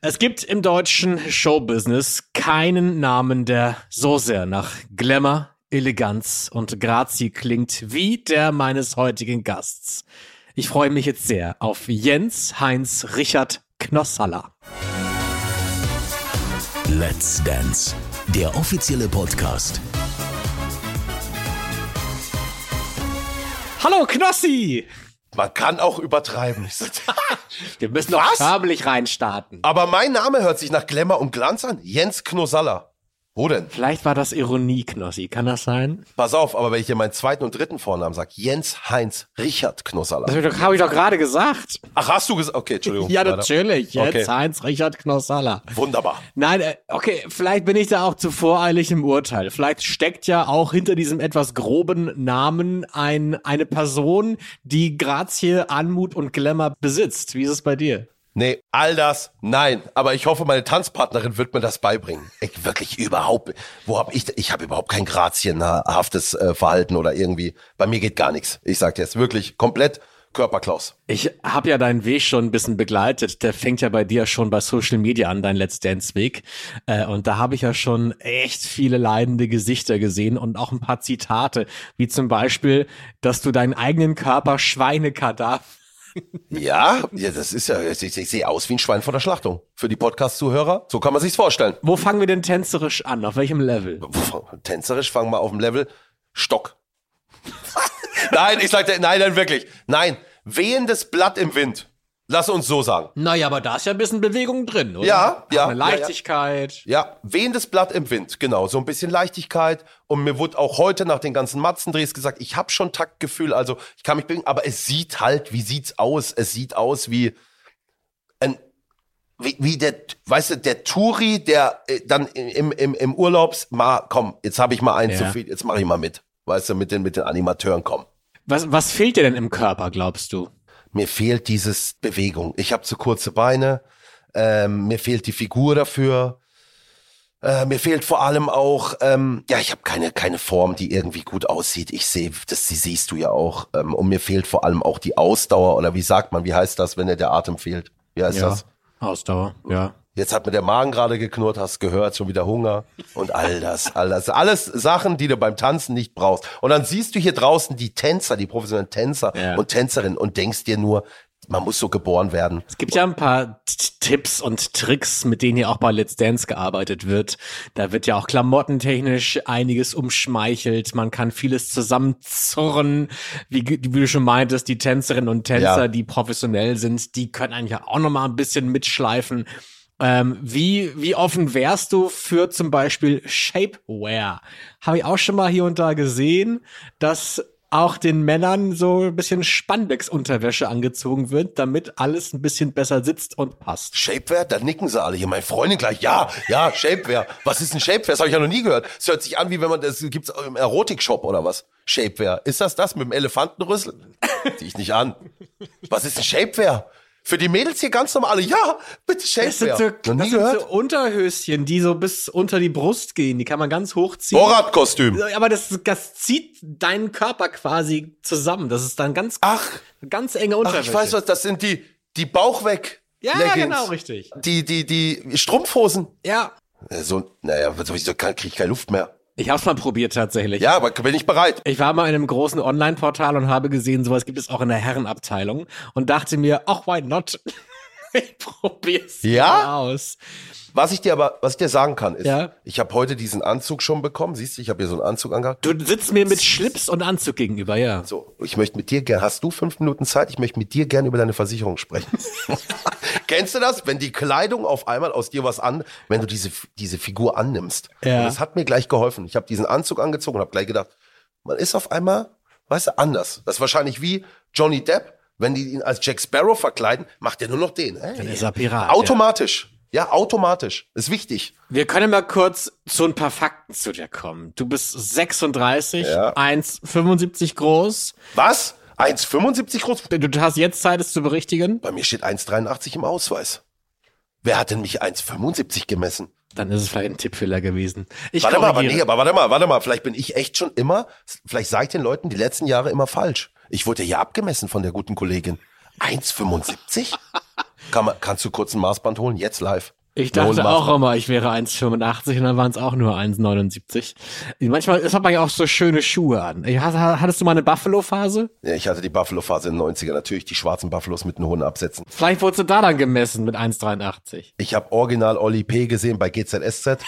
Es gibt im deutschen Showbusiness keinen Namen, der so sehr nach Glamour, Eleganz und Grazie klingt wie der meines heutigen Gasts. Ich freue mich jetzt sehr auf Jens Heinz Richard Knossalla. Let's Dance, der offizielle Podcast. Hallo Knossi! Man kann auch übertreiben. Wir müssen doch Was? förmlich reinstarten. Aber mein Name hört sich nach Glamour und Glanz an. Jens Knossalla. Wo denn? Vielleicht war das Ironie, Knossi. Kann das sein? Pass auf, aber wenn ich dir meinen zweiten und dritten Vornamen sag, Jens Heinz Richard Knossalla. Das habe ich doch gerade gesagt. Ach, hast du gesagt? Okay, Entschuldigung. Ja, natürlich. Jetzt Okay. Heinz Richard Knossalla. Wunderbar. Nein, äh, okay, vielleicht bin ich da auch zu voreilig im Urteil. Vielleicht steckt ja auch hinter diesem etwas groben Namen ein, eine Person, die Grazie, Anmut und Glamour besitzt. Wie ist es bei dir? Nee, all das, nein. Aber ich hoffe, meine Tanzpartnerin wird mir das beibringen. Ich wirklich überhaupt. Wo hab ich? Ich habe überhaupt kein grazienhaftes äh, Verhalten oder irgendwie. Bei mir geht gar nichts. Ich sag dir jetzt wirklich komplett Körperklaus. Ich habe ja deinen Weg schon ein bisschen begleitet. Der fängt ja bei dir schon bei Social Media an, dein Let's Dance Weg. Äh, und da habe ich ja schon echt viele leidende Gesichter gesehen und auch ein paar Zitate, wie zum Beispiel, dass du deinen eigenen Körper Schweinekadaver Ja, ja, das ist ja. Ich, ich sehe aus wie ein Schwein vor der Schlachtung. Für die Podcast-Zuhörer, so kann man sich's vorstellen. Wo fangen wir denn tänzerisch an? Auf welchem Level? Tänzerisch fangen wir auf dem Level Stock. nein, ich sag dir, nein, nein, wirklich. Nein, wehendes Blatt im Wind. Lass uns so sagen. Naja, aber da ist ja ein bisschen Bewegung drin, oder? Ja, ja, Eine ja, ja. Leichtigkeit. Ja, wehendes Blatt im Wind, genau. So ein bisschen Leichtigkeit. Und mir wurde auch heute nach den ganzen Matzendrehs gesagt, ich habe schon Taktgefühl, also ich kann mich bewegen, aber es sieht halt, wie sieht's aus? Es sieht aus wie ein, wie, wie der, weißt du, der Touri, der äh, dann im, im, im Urlaubs, mal, komm, jetzt habe ich mal eins Ja. zu viel, jetzt mache ich mal mit. Weißt du, mit den, mit den Animateuren, komm. Was, was fehlt dir denn im Körper, glaubst du? Mir fehlt dieses Bewegung. Ich habe zu kurze Beine. Ähm, mir fehlt die Figur dafür. Äh, mir fehlt vor allem auch, ähm, ja, ich habe keine keine Form, die irgendwie gut aussieht. Ich sehe, das die siehst du ja auch. Ähm, und mir fehlt vor allem auch die Ausdauer oder wie sagt man, wie heißt das, wenn dir der Atem fehlt? Wie heißt das? Ausdauer, ja. Jetzt hat mir der Magen gerade geknurrt, hast gehört, schon wieder Hunger und all das, all das. Alles Sachen, die du beim Tanzen nicht brauchst. Und dann siehst du hier draußen die Tänzer, die professionellen Tänzer Ja. und Tänzerinnen und denkst dir nur, man muss so geboren werden. Es gibt ja ein paar Tipps und Tricks, mit denen hier auch bei Let's Dance gearbeitet wird. Da wird ja auch klamottentechnisch einiges umschmeichelt. Man kann vieles zusammenzurren. Wie, wie du schon meintest, die Tänzerinnen und Tänzer, Ja. die professionell sind, die können eigentlich auch noch mal ein bisschen mitschleifen. Ähm, wie, wie offen wärst du für zum Beispiel Shapewear? Habe ich auch schon mal hier und da gesehen, dass auch den Männern so ein bisschen Spandex-Unterwäsche angezogen wird, damit alles ein bisschen besser sitzt und passt. Shapewear, da nicken sie alle hier. Meine Freundin gleich, ja, ja, Shapewear. Was ist ein Shapewear? Das habe ich ja noch nie gehört. Es hört sich an, wie wenn man, das gibt's im Erotikshop oder was? Shapewear. Ist das das mit dem Elefantenrüssel? Zieh ich nicht an. Was ist ein Shapewear? Für die Mädels hier ganz normal. Ja, bitte Das sind, so, das sind so Unterhöschen, die so bis unter die Brust gehen. Die kann man ganz hochziehen. Borat-Kostüm. Aber das, das zieht deinen Körper quasi zusammen. Das ist dann ganz, Ach, ganz enge ach, Unterwäsche. ich weiß was, das sind die, die Bauchweg. Ja, Leggings. genau, richtig. Die, die, die Strumpfhosen. Ja. So, naja, sowieso kriege ich keine Luft mehr. Ich hab's mal probiert tatsächlich. Ja, aber bin ich bereit. Ich war mal in einem großen Online-Portal und habe gesehen, sowas gibt es auch in der Herrenabteilung und dachte mir, ach, why not? ich probier's Ja? mal aus. Was ich dir aber, was ich dir sagen kann, ist, Ja. ich habe heute diesen Anzug schon bekommen. Siehst du, ich habe hier so einen Anzug angehabt. Du sitzt mir mit Schlips und Anzug gegenüber, ja. So, ich möchte mit dir gerne, hast du fünf Minuten Zeit? Ich möchte mit dir gerne über deine Versicherung sprechen. Kennst du das? Wenn die Kleidung auf einmal aus dir was an, wenn du diese, diese Figur annimmst. Ja. Und das hat mir gleich geholfen. Ich habe diesen Anzug angezogen und habe gleich gedacht, man ist auf einmal, weißt du, anders. Das ist wahrscheinlich wie Johnny Depp, wenn die ihn als Jack Sparrow verkleiden, macht er nur noch den. Hey. Dann ist er Pirat. Automatisch. Ja. Automatisch. Ist wichtig. Wir können mal kurz zu ein paar Fakten zu dir kommen. Du bist 36, Ja. 1,75 groß. Was? 1,75 groß? Du hast jetzt Zeit, es zu berichtigen. Bei mir steht 1,83 im Ausweis. Wer hat denn mich 1,75 gemessen? Dann ist es vielleicht ein Tippfehler gewesen. Ich Warte mal, aber nee, aber warte mal, warte mal, vielleicht bin ich echt schon immer, vielleicht sage ich den Leuten die letzten Jahre immer falsch. Ich wurde ja hier abgemessen von der guten Kollegin. 1,75? Kann man, kannst du kurz ein Maßband holen? Jetzt live. Ich dachte auch immer, ich wäre 1,85 und dann waren es auch nur 1,79. Manchmal ist aber ja auch so schöne Schuhe an. Hattest du mal eine Buffalo-Phase? Ja, ich hatte die Buffalo-Phase in den 90er, natürlich die schwarzen Buffalos mit den hohen Absätzen. Vielleicht wurdest du da dann gemessen mit 1,83. Ich habe original Olli P. gesehen bei GZSZ.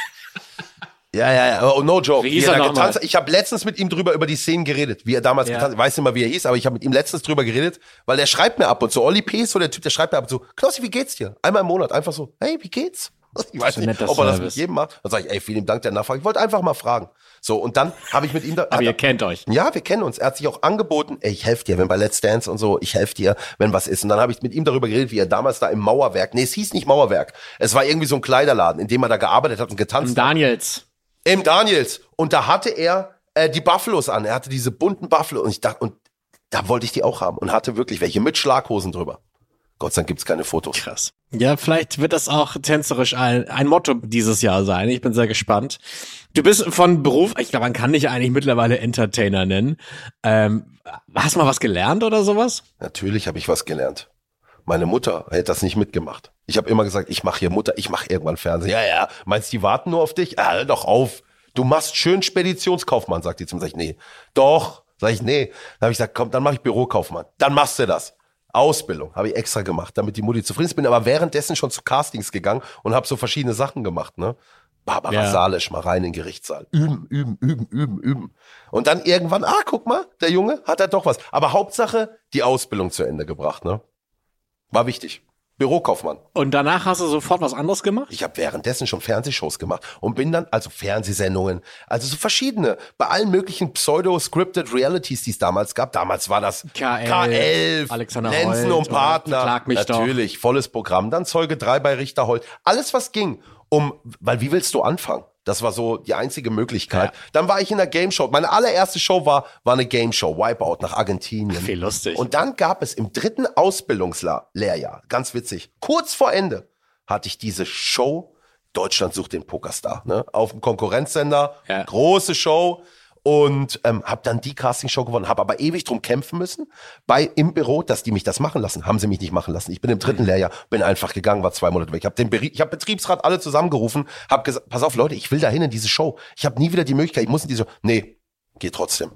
Ja, ja, ja, oh, no joke. Wie hieß er er da noch getanzt, hat. ich habe letztens mit ihm drüber über die Szenen geredet, wie er damals Ja. getanzt hat. Ich weiß nicht mal, wie er hieß, aber ich habe mit ihm letztens drüber geredet, weil der schreibt mir ab und zu. Olli P. ist so der Typ, der schreibt mir ab und zu, Knossi, wie geht's dir? Einmal im Monat, einfach so, hey, wie geht's? Ich weiß ein nicht, ob er das mit jedem macht. Dann sage ich, ey, vielen Dank der Nachfrage. Ich wollte einfach mal fragen. So, und dann habe ich mit ihm da. Aber ihr kennt euch. Ja, wir kennen uns. Er hat sich auch angeboten, ey, ich helfe dir, wenn bei Let's Dance und so, ich helfe dir, wenn was ist. Und dann habe ich mit ihm darüber geredet, wie er damals da im Mauerwerk, nee, es hieß nicht Mauerwerk, es war irgendwie so ein Kleiderladen, in dem er da gearbeitet hat und getanzt hat. Daniels. Im Daniels. Und da hatte er äh, die Buffalos an. Er hatte diese bunten Buffalo und ich dachte, und da wollte ich die auch haben und hatte wirklich welche mit Schlaghosen drüber. Gott sei Dank gibt's keine Fotos. Krass. Ja, vielleicht wird das auch tänzerisch ein, ein Motto dieses Jahr sein. Ich bin sehr gespannt. Du bist von Beruf, ich glaube, man kann dich eigentlich mittlerweile Entertainer nennen. Ähm, hast du mal was gelernt oder sowas? Natürlich habe ich was gelernt. Meine Mutter hätte das nicht mitgemacht. Ich habe immer gesagt, ich mache hier Mutter, ich mache irgendwann Fernsehen. Ja, ja, meinst du, die warten nur auf dich? Ah, hör doch auf. Du machst schön Speditionskaufmann, sagt die zum. Sag ich, nee. Doch. Sag ich, nee. Dann habe ich gesagt, komm, dann mache ich Bürokaufmann. Dann machst du das. Ausbildung habe ich extra gemacht, damit die Mutti zufrieden ist. Bin aber währenddessen schon zu Castings gegangen und habe so verschiedene Sachen gemacht, ne? Barbara Ja. Salisch mal rein in den Gerichtssaal. Üben, üben, üben, üben, üben. Und dann irgendwann, ah, guck mal, der Junge hat er doch was. Aber Hauptsache, die Ausbildung zu Ende gebracht, ne? War wichtig. Bürokaufmann. Und danach hast du sofort was anderes gemacht? Ich habe währenddessen schon Fernsehshows gemacht und bin dann, also Fernsehsendungen, also so verschiedene, bei allen möglichen Pseudo-Scripted Realities, die es damals gab. Damals war das K11, K11 Alexander Lenzen Holt und Partner. Schlag mich doch. Natürlich, volles Programm. Dann Zeuge 3 bei Richter Holt. Alles, was ging, um, weil wie willst du anfangen? Das war so die einzige Möglichkeit. Ja. Dann war ich in der Game Show. Meine allererste Show war, war eine Game Show, Wipeout nach Argentinien. Wie lustig. Und dann gab es im dritten Ausbildungslehrjahr, ganz witzig, kurz vor Ende, hatte ich diese Show Deutschland sucht den Pokerstar, ne? Auf dem Konkurrenzsender, Ja. große Show und ähm, habe dann die Castingshow gewonnen, habe aber ewig drum kämpfen müssen bei im Büro, dass die mich das machen lassen. Haben sie mich nicht machen lassen. Ich bin im dritten Lehrjahr, bin einfach gegangen, war zwei Monate weg. Ich habe den Beri ich habe Betriebsrat alle zusammengerufen, habe gesagt, pass auf Leute, ich will dahin in diese Show. Ich habe nie wieder die Möglichkeit, ich muss in diese Nee, geh trotzdem.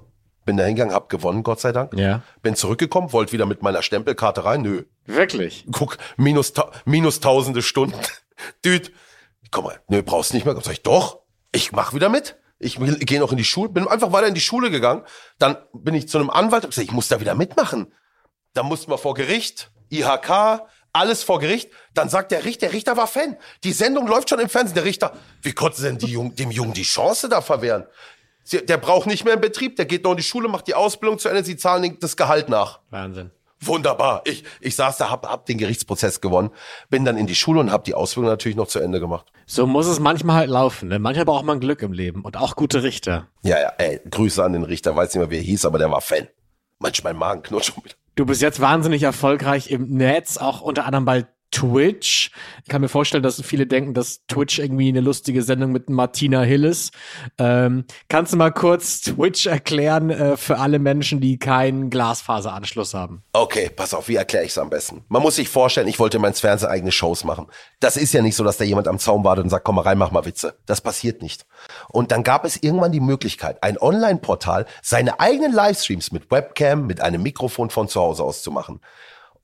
Bin da hingegangen, hab gewonnen, Gott sei Dank. Ja. Bin zurückgekommen, wollte wieder mit meiner Stempelkarte rein. Nö. Wirklich? Guck, minus, ta- minus tausende Stunden. Düt. Komm mal, nö, brauchst nicht mehr. Sag ich, doch, ich mach wieder mit. Ich gehe noch in die Schule, bin einfach weiter in die Schule gegangen. Dann bin ich zu einem Anwalt und gesagt, ich muss da wieder mitmachen. Dann mussten wir vor Gericht, IHK, alles vor Gericht. Dann sagt der Richter, der Richter war Fan. Die Sendung läuft schon im Fernsehen. Der Richter, wie konnten sie denn Jung, dem Jungen die Chance da verwehren? Sie, der braucht nicht mehr einen Betrieb, der geht noch in die Schule, macht die Ausbildung zu Ende, sie zahlen das Gehalt nach. Wahnsinn. Wunderbar. Ich, ich saß da, hab, hab den Gerichtsprozess gewonnen, bin dann in die Schule und hab die Ausbildung natürlich noch zu Ende gemacht. So muss es manchmal halt laufen. Ne? Manchmal braucht man Glück im Leben und auch gute Richter. Ja, ja, ey, Grüße an den Richter, weiß nicht mehr, wie er hieß, aber der war Fan. Manchmal mein Magen knurrt schon wieder. Du bist jetzt wahnsinnig erfolgreich im Netz, auch unter anderem bei Twitch. Ich kann mir vorstellen, dass viele denken, dass Twitch irgendwie eine lustige Sendung mit Martina Hill ist. Ähm, kannst du mal kurz Twitch erklären äh, für alle Menschen, die keinen Glasfaseranschluss haben? Okay, pass auf, wie erkläre ich es am besten? Man muss sich vorstellen, ich wollte meins Fernsehen eigene Shows machen. Das ist ja nicht so, dass da jemand am Zaun wartet und sagt, komm mal rein, mach mal Witze. Das passiert nicht. Und dann gab es irgendwann die Möglichkeit, ein Online-Portal, seine eigenen Livestreams mit Webcam, mit einem Mikrofon von zu Hause aus zu machen.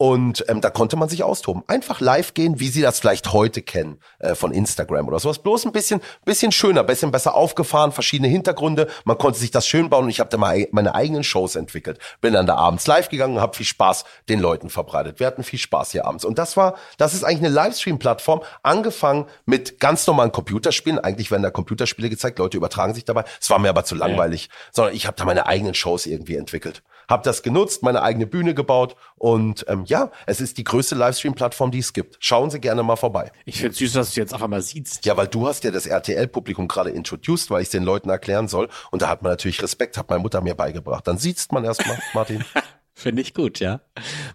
Und ähm, da konnte man sich austoben. Einfach live gehen, wie Sie das vielleicht heute kennen äh, von Instagram oder sowas. Bloß ein bisschen, bisschen schöner, bisschen besser aufgefahren, verschiedene Hintergründe. Man konnte sich das schön bauen und ich habe da mal meine eigenen Shows entwickelt. Bin dann da abends live gegangen und habe viel Spaß den Leuten verbreitet. Wir hatten viel Spaß hier abends. Und das war, das ist eigentlich eine Livestream-Plattform, angefangen mit ganz normalen Computerspielen. Eigentlich werden da Computerspiele gezeigt, Leute übertragen sich dabei. Es war mir aber zu langweilig, sondern ich habe da meine eigenen Shows irgendwie entwickelt. Hab das genutzt, meine eigene Bühne gebaut und ähm, ja, es ist die größte Livestream-Plattform, die es gibt. Schauen Sie gerne mal vorbei. Ich finde süß, dass du jetzt auf einmal siehst. Ja, weil du hast ja das RTL-Publikum gerade introduced, weil ich den Leuten erklären soll. Und da hat man natürlich Respekt, hat meine Mutter mir beigebracht. Dann sieht's man erstmal, Martin. Finde ich gut, ja.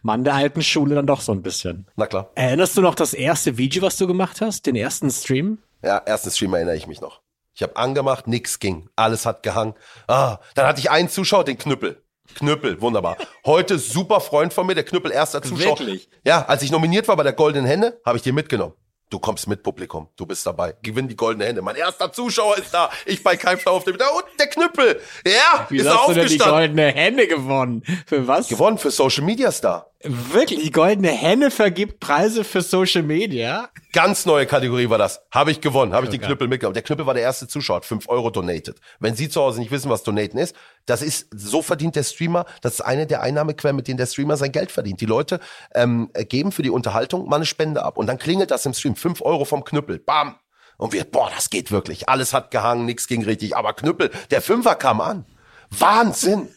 Mann der alten Schule dann doch so ein bisschen. Na klar. Erinnerst du noch das erste Video, was du gemacht hast? Den ersten Stream? Ja, ersten Stream erinnere ich mich noch. Ich habe angemacht, nix ging. Alles hat gehangen. Ah, dann hatte ich einen Zuschauer, den Knüppel. Knüppel, wunderbar. Heute super Freund von mir, der Knüppel erster Zuschauer. Wirklich? Ja, als ich nominiert war bei der Goldenen Henne, habe ich dir mitgenommen. Du kommst mit Publikum, du bist dabei. Gewinn die goldene Hände. Mein erster Zuschauer ist da. Ich bei Keimflau auf dem da und der Knüppel. Ja, Wie ist hast er du denn die aufgestanden. goldene Henne gewonnen? Für was? Gewonnen für Social Media Star. Wirklich, die goldene Henne vergibt Preise für Social Media. Ganz neue Kategorie war das. Habe ich gewonnen, habe ich den. Knüppel mitgenommen. Der Knüppel war der erste Zuschauer, hat 5 Euro donated. Wenn Sie zu Hause nicht wissen, was Donaten ist, das ist, so verdient der Streamer, das ist eine der Einnahmequellen, mit denen der Streamer sein Geld verdient. Die Leute ähm, geben für die Unterhaltung mal eine Spende ab und dann klingelt das im Stream. 5 Euro vom Knüppel, bam. Und wir, boah, das geht wirklich. Alles hat gehangen, nichts ging richtig. Aber Knüppel, der Fünfer kam an. Wahnsinn.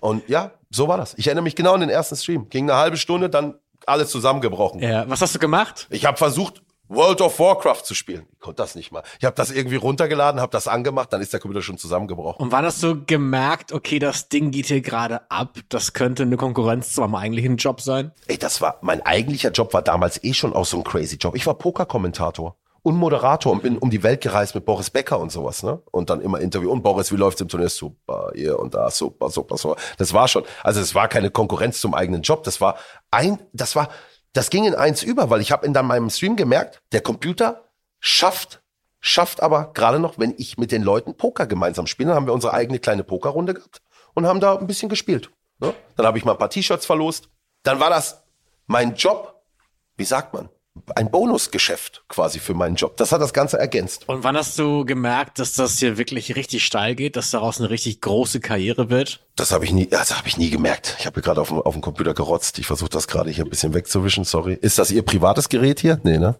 Und ja, so war das. Ich erinnere mich genau an den ersten Stream. Ging eine halbe Stunde, dann alles zusammengebrochen. Ja, was hast du gemacht? Ich habe versucht, World of Warcraft zu spielen. Ich konnte das nicht mal. Ich habe das irgendwie runtergeladen, habe das angemacht, dann ist der Computer schon zusammengebrochen. Und wann hast du gemerkt, okay, das Ding geht hier gerade ab, das könnte eine Konkurrenz zu meinem eigentlichen Job sein? Ey, das war, mein eigentlicher Job war damals eh schon auch so ein crazy Job. Ich war Pokerkommentator und Moderator und bin um die Welt gereist mit Boris Becker und sowas, ne? Und dann immer Interview. Und Boris, wie läuft's im Turnier? Super, hier und da, super, super, super. Das war schon, also es war keine Konkurrenz zum eigenen Job. Das war ein, das war, das ging in eins über, weil ich habe in dann meinem Stream gemerkt, der Computer schafft, schafft aber gerade noch, wenn ich mit den Leuten Poker gemeinsam spiele, dann haben wir unsere eigene kleine Pokerrunde gehabt und haben da ein bisschen gespielt. Ne? Dann habe ich mal ein paar T-Shirts verlost. Dann war das mein Job, wie sagt man, ein Bonusgeschäft quasi für meinen Job. Das hat das Ganze ergänzt. Und wann hast du gemerkt, dass das hier wirklich richtig steil geht, dass daraus eine richtig große Karriere wird? Das habe ich nie, das habe ich nie gemerkt. Ich habe hier gerade auf, dem- auf dem Computer gerotzt. Ich versuche das gerade hier ein bisschen wegzuwischen. Sorry. Ist das Ihr privates Gerät hier? Nee, ne?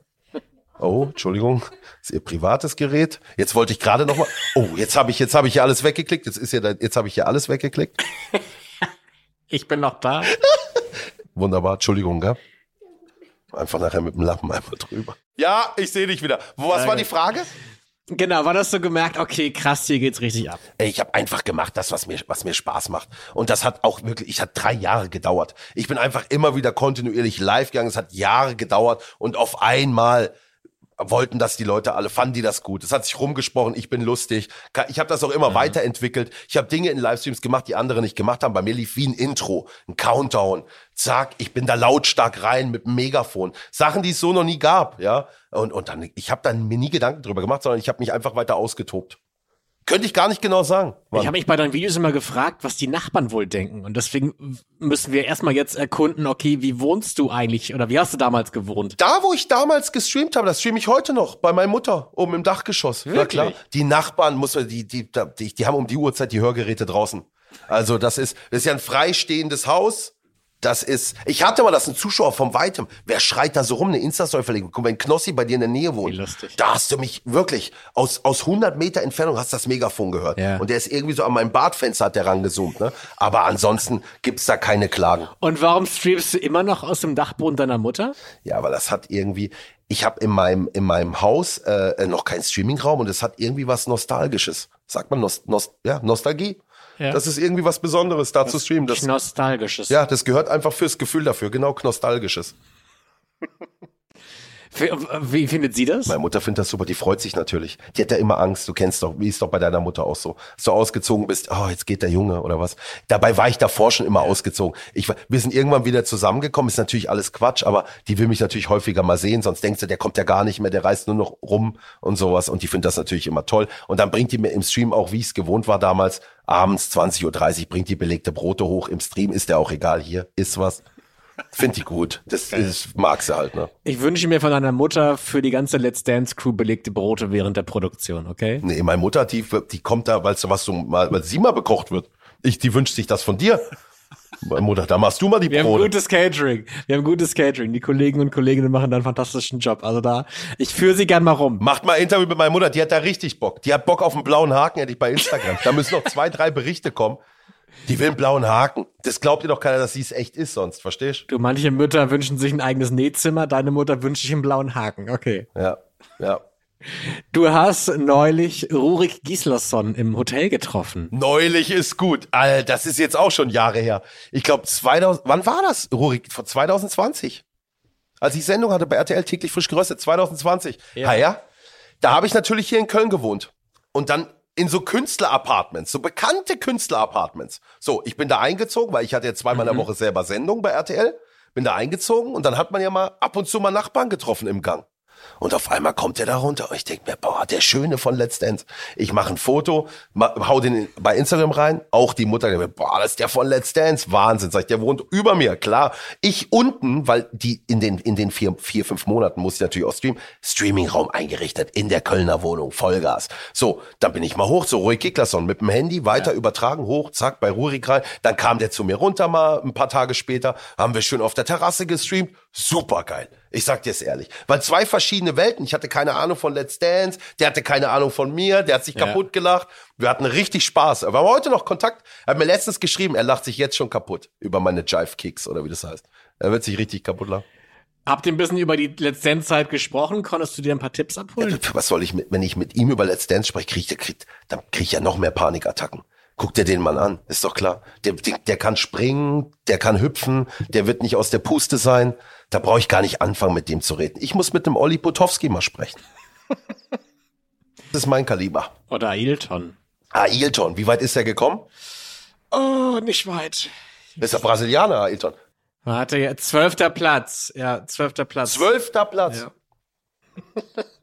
Oh, Entschuldigung. ist Ihr privates Gerät. Jetzt wollte ich gerade noch mal. Oh, jetzt habe ich, jetzt habe ich hier alles weggeklickt. Jetzt ist ja, jetzt habe ich hier alles weggeklickt. Ich bin noch da. Wunderbar. Entschuldigung, gell? Einfach nachher mit dem Lappen einmal drüber. Ja, ich sehe dich wieder. Wo, was war die Frage? Genau, wann hast du gemerkt, okay, krass, hier geht's richtig ab? Ey, ich habe einfach gemacht, das, was mir, was mir Spaß macht. Und das hat auch wirklich, ich hat drei Jahre gedauert. Ich bin einfach immer wieder kontinuierlich live gegangen. Es hat Jahre gedauert und auf einmal wollten das die Leute alle, fanden die das gut. Es hat sich rumgesprochen, ich bin lustig. Ich habe das auch immer weiterentwickelt. Ich habe Dinge in Livestreams gemacht, die andere nicht gemacht haben. Bei mir lief wie ein Intro, ein Countdown. Zack, ich bin da lautstark rein mit dem Megafon. Sachen, die es so noch nie gab, ja. Und, und dann, ich habe dann mir nie Gedanken drüber gemacht, sondern ich habe mich einfach weiter ausgetobt. Könnte ich gar nicht genau sagen. Wann. Ich habe mich bei deinen Videos immer gefragt, was die Nachbarn wohl denken. Und deswegen müssen wir erstmal jetzt erkunden, okay, wie wohnst du eigentlich oder wie hast du damals gewohnt? Da, wo ich damals gestreamt habe, das streame ich heute noch bei meiner Mutter oben im Dachgeschoss. Na Wirklich? klar. Die Nachbarn, muss man, die, die, die, die haben um die Uhrzeit die Hörgeräte draußen. Also das ist, das ist ja ein freistehendes Haus. Das ist, ich hatte mal das ein Zuschauer vom Weitem. Wer schreit da so rum? Eine Insta-Story verlegen. Guck, wenn Knossi bei dir in der Nähe wohnt. Wie lustig. Da hast du mich wirklich aus, aus 100 Meter Entfernung hast das Megafon gehört. Ja. Und der ist irgendwie so an meinem Badfenster hat der rangezoomt, ne? Aber ansonsten gibt's da keine Klagen. Und warum streamst du immer noch aus dem Dachboden deiner Mutter? Ja, aber das hat irgendwie, ich habe in meinem, in meinem Haus äh, noch keinen Streamingraum und es hat irgendwie was Nostalgisches. Sagt man Nost, Nost, ja, Nostalgie? Ja. Das ist irgendwie was Besonderes, da zu streamen. Das, Nostalgisches. ja, das gehört einfach fürs Gefühl dafür, genau, Nostalgisches. Wie, wie findet sie das? Meine Mutter findet das super, die freut sich natürlich. Die hat ja immer Angst, du kennst doch, wie ist doch bei deiner Mutter auch so. Dass du ausgezogen bist, oh, jetzt geht der Junge oder was. Dabei war ich davor schon immer ausgezogen. Ich, wir sind irgendwann wieder zusammengekommen, ist natürlich alles Quatsch, aber die will mich natürlich häufiger mal sehen, sonst denkst du, der kommt ja gar nicht mehr, der reist nur noch rum und sowas. Und die findet das natürlich immer toll. Und dann bringt die mir im Stream auch, wie ich es gewohnt war damals, abends 20.30 Uhr bringt die belegte Brote hoch. Im Stream ist der auch egal, hier ist was. Find die gut. Das ist, mag sie halt, ne? Ich wünsche mir von deiner Mutter für die ganze Let's Dance Crew belegte Brote während der Produktion, okay? Nee, meine Mutter, die, die kommt da, weil was so mal, weil sie mal bekocht wird. Ich, die wünscht sich das von dir. Meine Mutter, da machst du mal die Wir haben Brote. gutes Catering. Wir haben gutes Catering. Die Kollegen und Kolleginnen machen da einen fantastischen Job. Also da, ich führe sie gern mal rum. Macht mal ein Interview mit meiner Mutter, die hat da richtig Bock. Die hat Bock auf einen blauen Haken, hätte ich bei Instagram. Da müssen noch zwei, drei Berichte kommen. Die will einen blauen Haken. Das glaubt ihr doch keiner, dass sie es echt ist sonst, verstehst Du, manche Mütter wünschen sich ein eigenes Nähzimmer, deine Mutter wünscht sich einen blauen Haken. Okay. Ja, ja. Du hast neulich Rurik Gislason im Hotel getroffen. Neulich ist gut. Alter, das ist jetzt auch schon Jahre her. Ich glaube 2000, wann war das, Rurik? Vor 2020. Als ich Sendung hatte bei RTL täglich frisch geröstet, 2020. Ja, Ja. ja. Da habe ich natürlich hier in Köln gewohnt. Und dann in so Künstler-Apartments, so bekannte Künstler-Apartments. So, ich bin da eingezogen, weil ich hatte jetzt zweimal in der Woche selber Sendung bei RTL. Bin da eingezogen und dann hat man ja mal ab und zu mal Nachbarn getroffen im Gang. Und auf einmal kommt er da runter und ich denke mir, boah, der Schöne von Let's Dance. Ich mache ein Foto, ma, hau den bei Instagram rein. Auch die Mutter, die mir, boah, das ist der von Let's Dance. Wahnsinn, sag ich, der wohnt über mir, klar. Ich unten, weil die in den, in den vier, vier, fünf Monaten muss ich natürlich auch streamen, Streamingraum eingerichtet in der Kölner Wohnung, Vollgas. So, dann bin ich mal hoch zu Roy Kiklasson mit dem Handy, weiter ja. übertragen, hoch, zack, bei Rurik rein. Dann kam der zu mir runter mal ein paar Tage später, haben wir schön auf der Terrasse gestreamt. Super geil. Ich sag dir es ehrlich. Weil zwei verschiedene Welten. Ich hatte keine Ahnung von Let's Dance, der hatte keine Ahnung von mir, der hat sich ja. kaputt gelacht. Wir hatten richtig Spaß. Wir haben heute noch Kontakt. Er hat mir letztens geschrieben, er lacht sich jetzt schon kaputt über meine Jive Kicks oder wie das heißt. Er wird sich richtig kaputt lachen. Habt ihr ein bisschen über die Let's Dance Zeit gesprochen? Konntest du dir ein paar Tipps abholen? Ja, was soll ich mit, wenn ich mit ihm über Let's Dance spreche, krieg ich, krieg, dann krieg ich ja noch mehr Panikattacken. Guck dir den Mann an, ist doch klar. Der, der, der kann springen, der kann hüpfen, der wird nicht aus der Puste sein. Da brauche ich gar nicht anfangen, mit dem zu reden. Ich muss mit dem Olli Potowski mal sprechen. das ist mein Kaliber. Oder Ailton. Ailton, wie weit ist er gekommen? Oh, nicht weit. Ist er Brasilianer, Ailton? Warte, ja, zwölfter Platz. Ja, zwölfter Platz. Zwölfter Platz. Ja.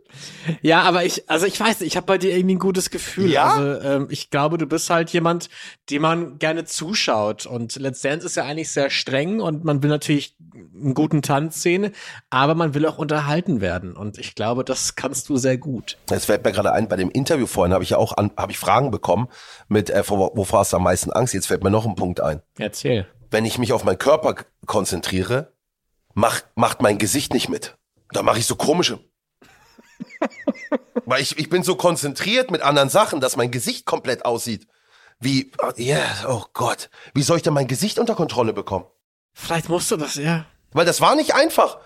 Ja, aber ich, also ich weiß, ich habe bei dir irgendwie ein gutes Gefühl. Ja? Also ähm, ich glaube, du bist halt jemand, dem man gerne zuschaut. Und Let's Dance ist ja eigentlich sehr streng und man will natürlich einen guten Tanz sehen, aber man will auch unterhalten werden. Und ich glaube, das kannst du sehr gut. Es fällt mir gerade ein, bei dem Interview vorhin habe ich ja auch an, habe ich Fragen bekommen mit, äh, wovor hast du am meisten Angst? Jetzt fällt mir noch ein Punkt ein. Erzähl. Wenn ich mich auf meinen Körper konzentriere, macht, macht mein Gesicht nicht mit. Da mache ich so komische weil ich, ich bin so konzentriert mit anderen Sachen, dass mein Gesicht komplett aussieht. Wie, oh, yeah, oh Gott, wie soll ich denn mein Gesicht unter Kontrolle bekommen? Vielleicht musst du das, ja. Weil das war nicht einfach,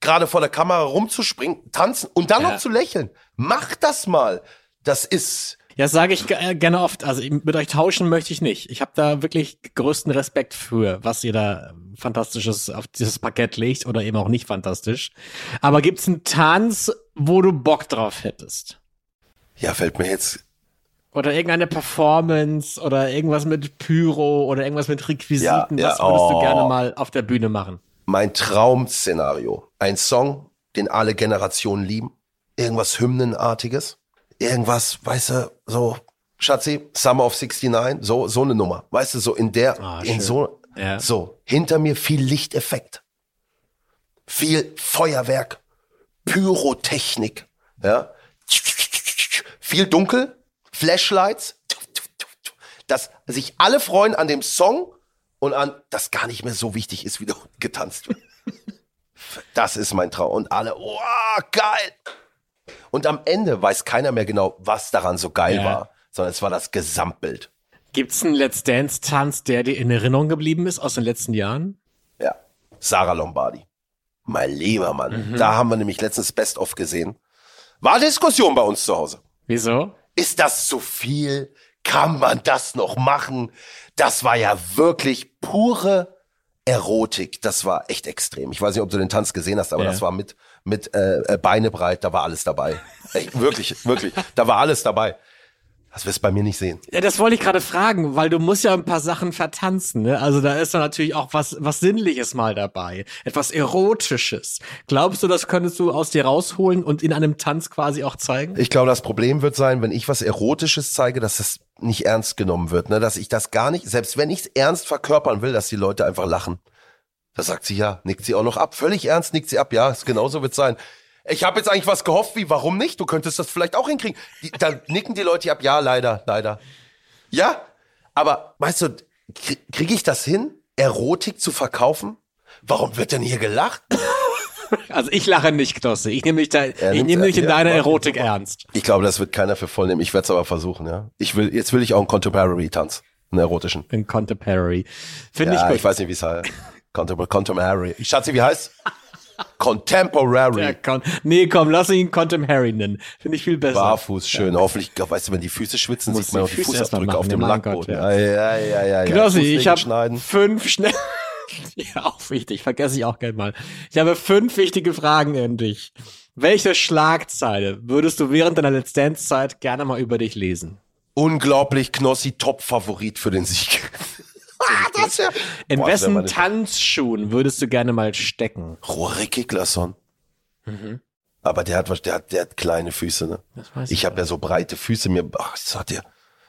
gerade vor der Kamera rumzuspringen, tanzen und dann ja. noch zu lächeln. Mach das mal. Das ist, ja, sage ich äh, gerne oft. Also mit euch tauschen möchte ich nicht. Ich habe da wirklich größten Respekt für, was ihr da Fantastisches auf dieses Parkett legt oder eben auch nicht fantastisch. Aber gibt's einen Tanz, wo du Bock drauf hättest? Ja, fällt mir jetzt. Oder irgendeine Performance oder irgendwas mit Pyro oder irgendwas mit Requisiten. Ja, ja, was würdest oh. du gerne mal auf der Bühne machen? Mein Traum-Szenario. Ein Song, den alle Generationen lieben. Irgendwas Hymnenartiges irgendwas, weißt du, so, Schatzi, Summer of 69, so, so eine Nummer. Weißt du, so in der, ah, in so, ja. so, hinter mir viel Lichteffekt. Viel Feuerwerk, Pyrotechnik, ja. Viel dunkel, Flashlights, dass sich alle freuen an dem Song und an, das gar nicht mehr so wichtig ist, wie getanzt wird. Das ist mein Traum. Und alle, oh, geil. Und am Ende weiß keiner mehr genau, was daran so geil ja. war, sondern es war das Gesamtbild. Gibt's einen Let's Dance Tanz, der dir in Erinnerung geblieben ist aus den letzten Jahren? Ja, Sarah Lombardi. Mein lieber Mann. Mhm. Da haben wir nämlich letztens Best of gesehen. War Diskussion bei uns zu Hause. Wieso? Ist das zu viel? Kann man das noch machen? Das war ja wirklich pure Erotik. Das war echt extrem. Ich weiß nicht, ob du den Tanz gesehen hast, aber ja. das war mit mit äh, äh, Beine breit, da war alles dabei. Echt, wirklich, wirklich, da war alles dabei. Das wirst du bei mir nicht sehen. Ja, das wollte ich gerade fragen, weil du musst ja ein paar Sachen vertanzen, ne? Also da ist dann natürlich auch was, was Sinnliches mal dabei. Etwas Erotisches. Glaubst du, das könntest du aus dir rausholen und in einem Tanz quasi auch zeigen? Ich glaube, das Problem wird sein, wenn ich was Erotisches zeige, dass das nicht ernst genommen wird, ne? Dass ich das gar nicht, selbst wenn ich es ernst verkörpern will, dass die Leute einfach lachen. Da sagt sie ja, nickt sie auch noch ab. Völlig ernst nickt sie ab. Ja, genauso wird sein. Ich habe jetzt eigentlich was gehofft, wie, warum nicht? Du könntest das vielleicht auch hinkriegen. Die, dann nicken die Leute ab. Ja, leider, leider. Ja, aber weißt du, kriege ich das hin, Erotik zu verkaufen? Warum wird denn hier gelacht? Also ich lache nicht, Knosse. Ich nehme mich da, ich nehme mich in deiner Erotik ernst. Ich glaube, das wird keiner für voll nehmen. Ich werde es aber versuchen, ja. Ich will, jetzt will ich auch einen Contemporary Tanz. Einen erotischen. Ein Contemporary. Finde ja, ich gut. Ich weiß nicht, wie es heißt. Contemporary. Schatzi, wie heißt? Contemporary. Ja, kon nee, komm, lass ihn Contemporary nennen. Finde ich viel besser. Barfuß, schön. Ja. Hoffentlich, weißt du, wenn die Füße schwitzen, Muss sieht man auch die, Fußabdrücke auf dem Lackboden. Ja, ja, ja, ja. Knossi, ja. ich habe fünf schnell. ja, auch wichtig. Vergesse ich auch gerne mal. Ich habe fünf wichtige Fragen an dich. Welche Schlagzeile würdest du während deiner Let's Dance Zeit gerne mal über dich lesen? unglaublich Knossi Top-Favorit für den Sieg. Das wär, In Boah, das wessen Tanzschuhen würdest du gerne mal stecken? Rory Kiklasson. Aber der hat, was- der hat, der hat kleine Füße, ne? Das weiß Ich habe ja so breite Füße. Mir, ach, ich sag dir,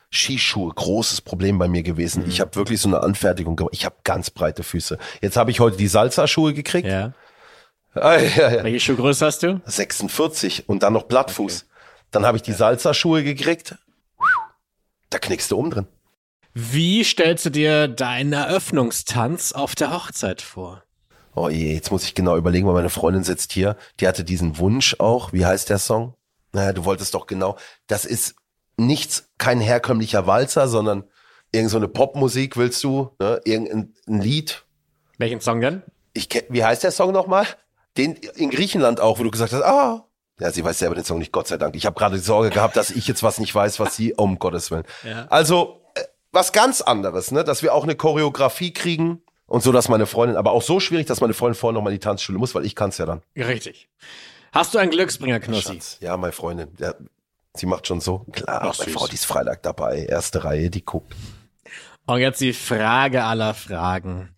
Skischuhe, großes Problem bei mir gewesen. Ich habe wirklich so eine Anfertigung gemacht. Ich habe ganz breite Füße. Jetzt habe ich heute die Salsa-Schuhe gekriegt. Ja. Ah, ja, ja. Welche Schuhgröße hast du? 46 und dann noch Blattfuß. Dann habe ich die Salsa-Schuhe gekriegt. Da knickst du um drin. Wie stellst du dir deinen Eröffnungstanz auf der Hochzeit vor? Oh je, jetzt muss ich genau überlegen, weil meine Freundin sitzt hier. Die hatte diesen Wunsch auch. Wie heißt der Song? Naja, du wolltest doch genau. Das ist nichts, kein herkömmlicher Walzer, sondern irgend so eine Popmusik willst du, ne? Irgendein ein Lied. Welchen Song denn? Ich wie heißt der Song nochmal? Den in Griechenland auch, wo du gesagt hast, ah. Ja, sie weiß selber den Song nicht, Gott sei Dank. Ich habe gerade die Sorge gehabt, dass ich jetzt was nicht weiß, was sie, um Gottes Willen. Ja. Also, was ganz anderes, ne? Dass wir auch eine Choreografie kriegen und so, dass meine Freundin, aber auch so schwierig, dass meine Freundin vorher noch mal in die Tanzschule muss, weil ich kann's ja dann. Richtig. Hast du einen Glücksbringer, Knossi? Schatz. Ja, meine Freundin, ja, sie macht schon so. Klar, Ach, meine. Frau, die ist Freitag dabei, erste Reihe, die guckt. Und jetzt die Frage aller Fragen.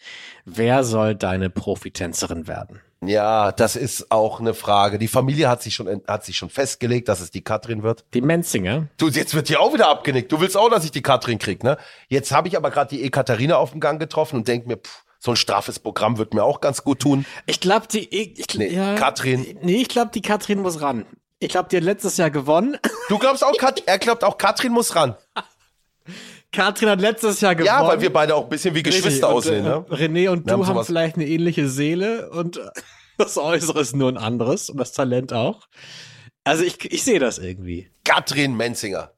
Wer soll deine Profitänzerin werden? Ja, das ist auch eine Frage. Die Familie hat sich schon, hat sich schon festgelegt, dass es die Katrin wird. Die Menzinger? Du, jetzt wird hier auch wieder abgenickt. Du willst auch, dass ich die Katrin krieg, ne? Jetzt habe ich aber gerade die Ekaterina auf dem Gang getroffen und denk mir, pff, so ein straffes Programm wird mir auch ganz gut tun. Ich glaube, die. Ich, ich, Nee, Katrin. Nee, ich glaube, die Katrin muss ran. Ich glaube, die hat letztes Jahr gewonnen. Du glaubst auch, Kat er glaubt auch, Katrin muss ran. Katrin hat letztes Jahr gewonnen. Ja, weil wir beide auch ein bisschen wie. Geschwister und, aussehen, äh, ne? René und Wir du haben haben, vielleicht eine ähnliche Seele und das Äußere ist nur ein anderes und das Talent auch. Also ich, ich sehe das irgendwie. Katrin Menzinger.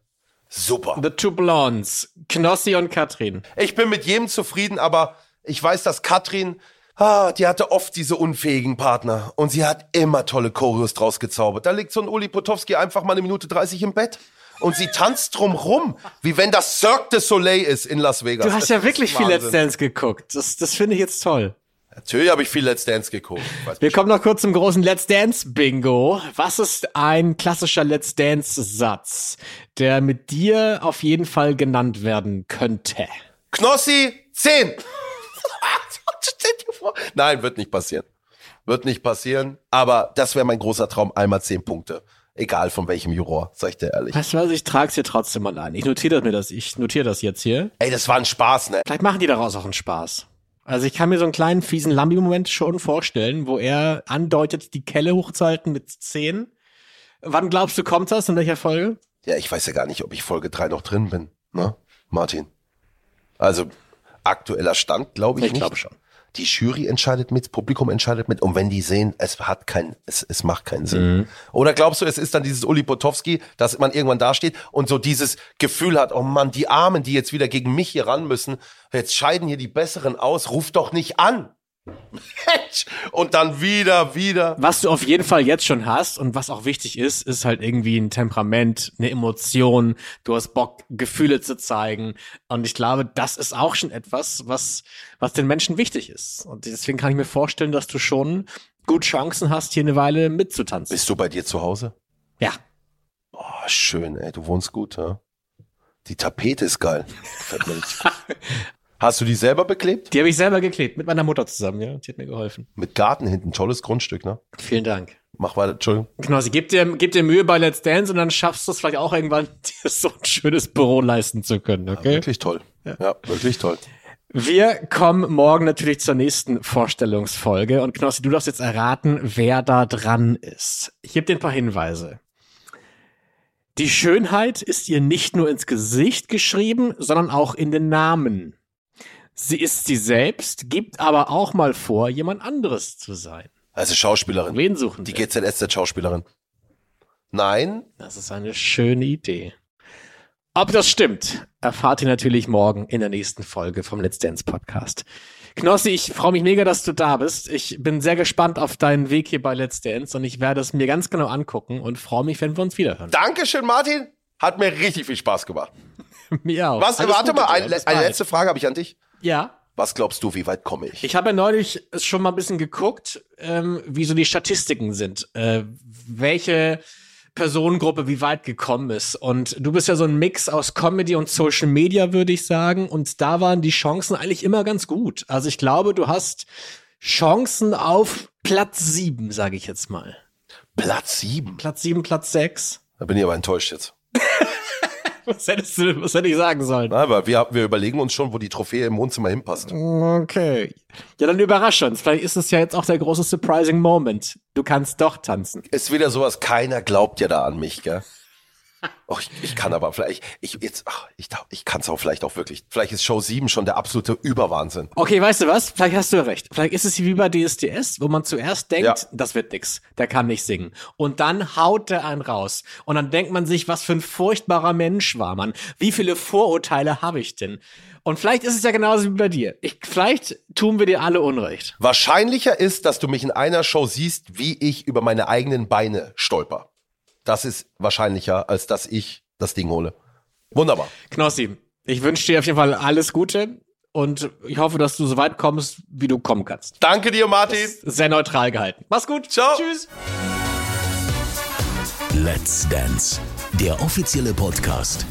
Super. The Two Blondes, Knossi und Katrin. Ich bin mit jedem zufrieden, aber ich weiß, dass Katrin, ah, die hatte oft diese unfähigen Partner und sie hat immer tolle Choreos draus gezaubert. Da liegt so ein Uli Potowski einfach mal eine Minute 30 im Bett und sie tanzt drum rum, wie wenn das Cirque du Soleil ist in Las Vegas. Du hast ja Das wirklich viel. Let's Dance geguckt. Das, das finde ich jetzt toll. Natürlich habe ich viel Let's Dance geguckt. Weiß Wir kommen noch kurz zum großen Let's Dance Bingo. Was ist ein klassischer Let's Dance Satz, der mit dir auf jeden Fall genannt werden könnte? Knossi, 10. Stell dir vor. Nein, wird nicht passieren. Wird nicht passieren. Aber das wäre mein großer Traum. Einmal 10 Punkte. Egal von welchem Juror, sag ich dir ehrlich. Weißt du was, ich trage es hier trotzdem mal ein. Ich notiere das mir das, ich notiere das jetzt hier. Ey, das war ein Spaß, ne? Vielleicht machen die daraus auch einen Spaß. Also ich kann mir so einen kleinen fiesen Lambi-Moment schon vorstellen, wo er andeutet, die Kelle hochzuhalten mit 10. Wann glaubst du, kommt das? In welcher Folge? Ja, ich weiß ja gar nicht, ob ich Folge 3 noch drin bin, ne? Martin. Also, aktueller Stand, glaube ich, Ich nicht. glaube schon. Die Jury entscheidet mit, das Publikum entscheidet mit. Und wenn die sehen, es hat kein, es, es macht keinen Sinn. Oder glaubst du, es ist dann dieses Uli Potowski, dass man irgendwann dasteht und so dieses Gefühl hat, oh Mann, die Armen, die jetzt wieder gegen mich hier ran müssen, jetzt scheiden hier die Besseren aus, ruf doch nicht an. Mensch. und dann wieder, wieder. Was du auf jeden Fall jetzt schon hast und was auch wichtig ist, ist halt irgendwie ein Temperament, eine Emotion. Du hast Bock, Gefühle zu zeigen. Und ich glaube, das ist auch schon etwas, was, was den Menschen wichtig ist. Und deswegen kann ich mir vorstellen, dass du schon gut Chancen hast, hier eine Weile mitzutanzen. Bist du bei dir zu Hause? Ja. Oh, schön, ey, du wohnst gut, ja? Die Tapete ist geil. Hast du die selber beklebt? Die habe ich selber geklebt, mit meiner Mutter zusammen, ja. Die hat mir geholfen. Mit Garten hinten, tolles Grundstück, ne? Vielen Dank. Mach weiter, Entschuldigung. Knossi, gib dir, gib dir Mühe bei Let's Dance und dann schaffst du es vielleicht auch irgendwann, dir so ein schönes Büro leisten zu können, okay? Wirklich toll. Ja. wirklich toll. Wir kommen morgen natürlich zur nächsten Vorstellungsfolge und Knossi, du darfst jetzt erraten, wer da dran ist. Ich gebe dir ein paar Hinweise. Die Schönheit ist ihr nicht nur ins Gesicht geschrieben, sondern auch in den Namen. Sie ist sie selbst, gibt aber auch mal vor, jemand anderes zu sein. Also Schauspielerin. Wen suchen Die wir? GZSZ-Schauspielerin. Nein, Das ist eine schöne Idee. Ob das stimmt, erfahrt ihr natürlich morgen in der nächsten Folge vom Let's Dance Podcast. Knossi, ich freue mich mega, dass du da bist. Ich bin sehr gespannt auf deinen Weg hier bei Let's Dance und ich werde es mir ganz genau angucken und freue mich, wenn wir uns wiederhören. Dankeschön, Martin. Hat mir richtig viel Spaß gemacht. Mir auch. Was, Alles warte Gute mal, ein, eine letzte Frage habe ich an dich. Ja. Was glaubst du, wie weit komme ich? Ich habe ja neulich schon mal ein bisschen geguckt, ähm, wie so die Statistiken sind. Äh, welche Personengruppe wie weit gekommen ist. Und du bist ja so ein Mix aus Comedy und Social Media, würde ich sagen. Und da waren die Chancen eigentlich immer ganz gut. Also ich glaube, du hast Chancen auf Platz sieben, sage ich jetzt mal. Platz sieben. Platz sieben, Platz sechs. Da bin ich aber enttäuscht jetzt. Was hättest du, was hätte ich sagen sollen? Aber wir, wir überlegen uns schon, wo die Trophäe im Wohnzimmer hinpasst. Okay. Ja, dann überrasch uns. Vielleicht ist es ja jetzt auch der große surprising Moment. Du kannst doch tanzen. Ist wieder sowas, keiner glaubt ja da an mich, gell? Och, ich, ich kann aber vielleicht, ich jetzt, ach, ich, ich kann es auch vielleicht auch wirklich. Vielleicht ist Show 7 schon der absolute Überwahnsinn. Okay, weißt du was? Vielleicht hast du ja recht. Vielleicht ist es wie bei DSDS, wo man zuerst denkt, Ja. das wird nix, der kann nicht singen. Und dann haut der einen raus. Und dann denkt man sich, was für ein furchtbarer Mensch war man. Wie viele Vorurteile habe ich denn? Und vielleicht ist es ja genauso wie bei dir. Ich, vielleicht tun wir dir alle Unrecht. Wahrscheinlicher ist, dass du mich in einer Show siehst, wie ich über meine eigenen Beine stolper. Das ist wahrscheinlicher, als dass ich das Ding hole. Wunderbar. Knossi, ich wünsche dir auf jeden Fall alles Gute und ich hoffe, dass du so weit kommst, wie du kommen kannst. Danke dir, Martin. Sehr neutral gehalten. Mach's gut. Ciao. Tschüss. Let's Dance, der offizielle Podcast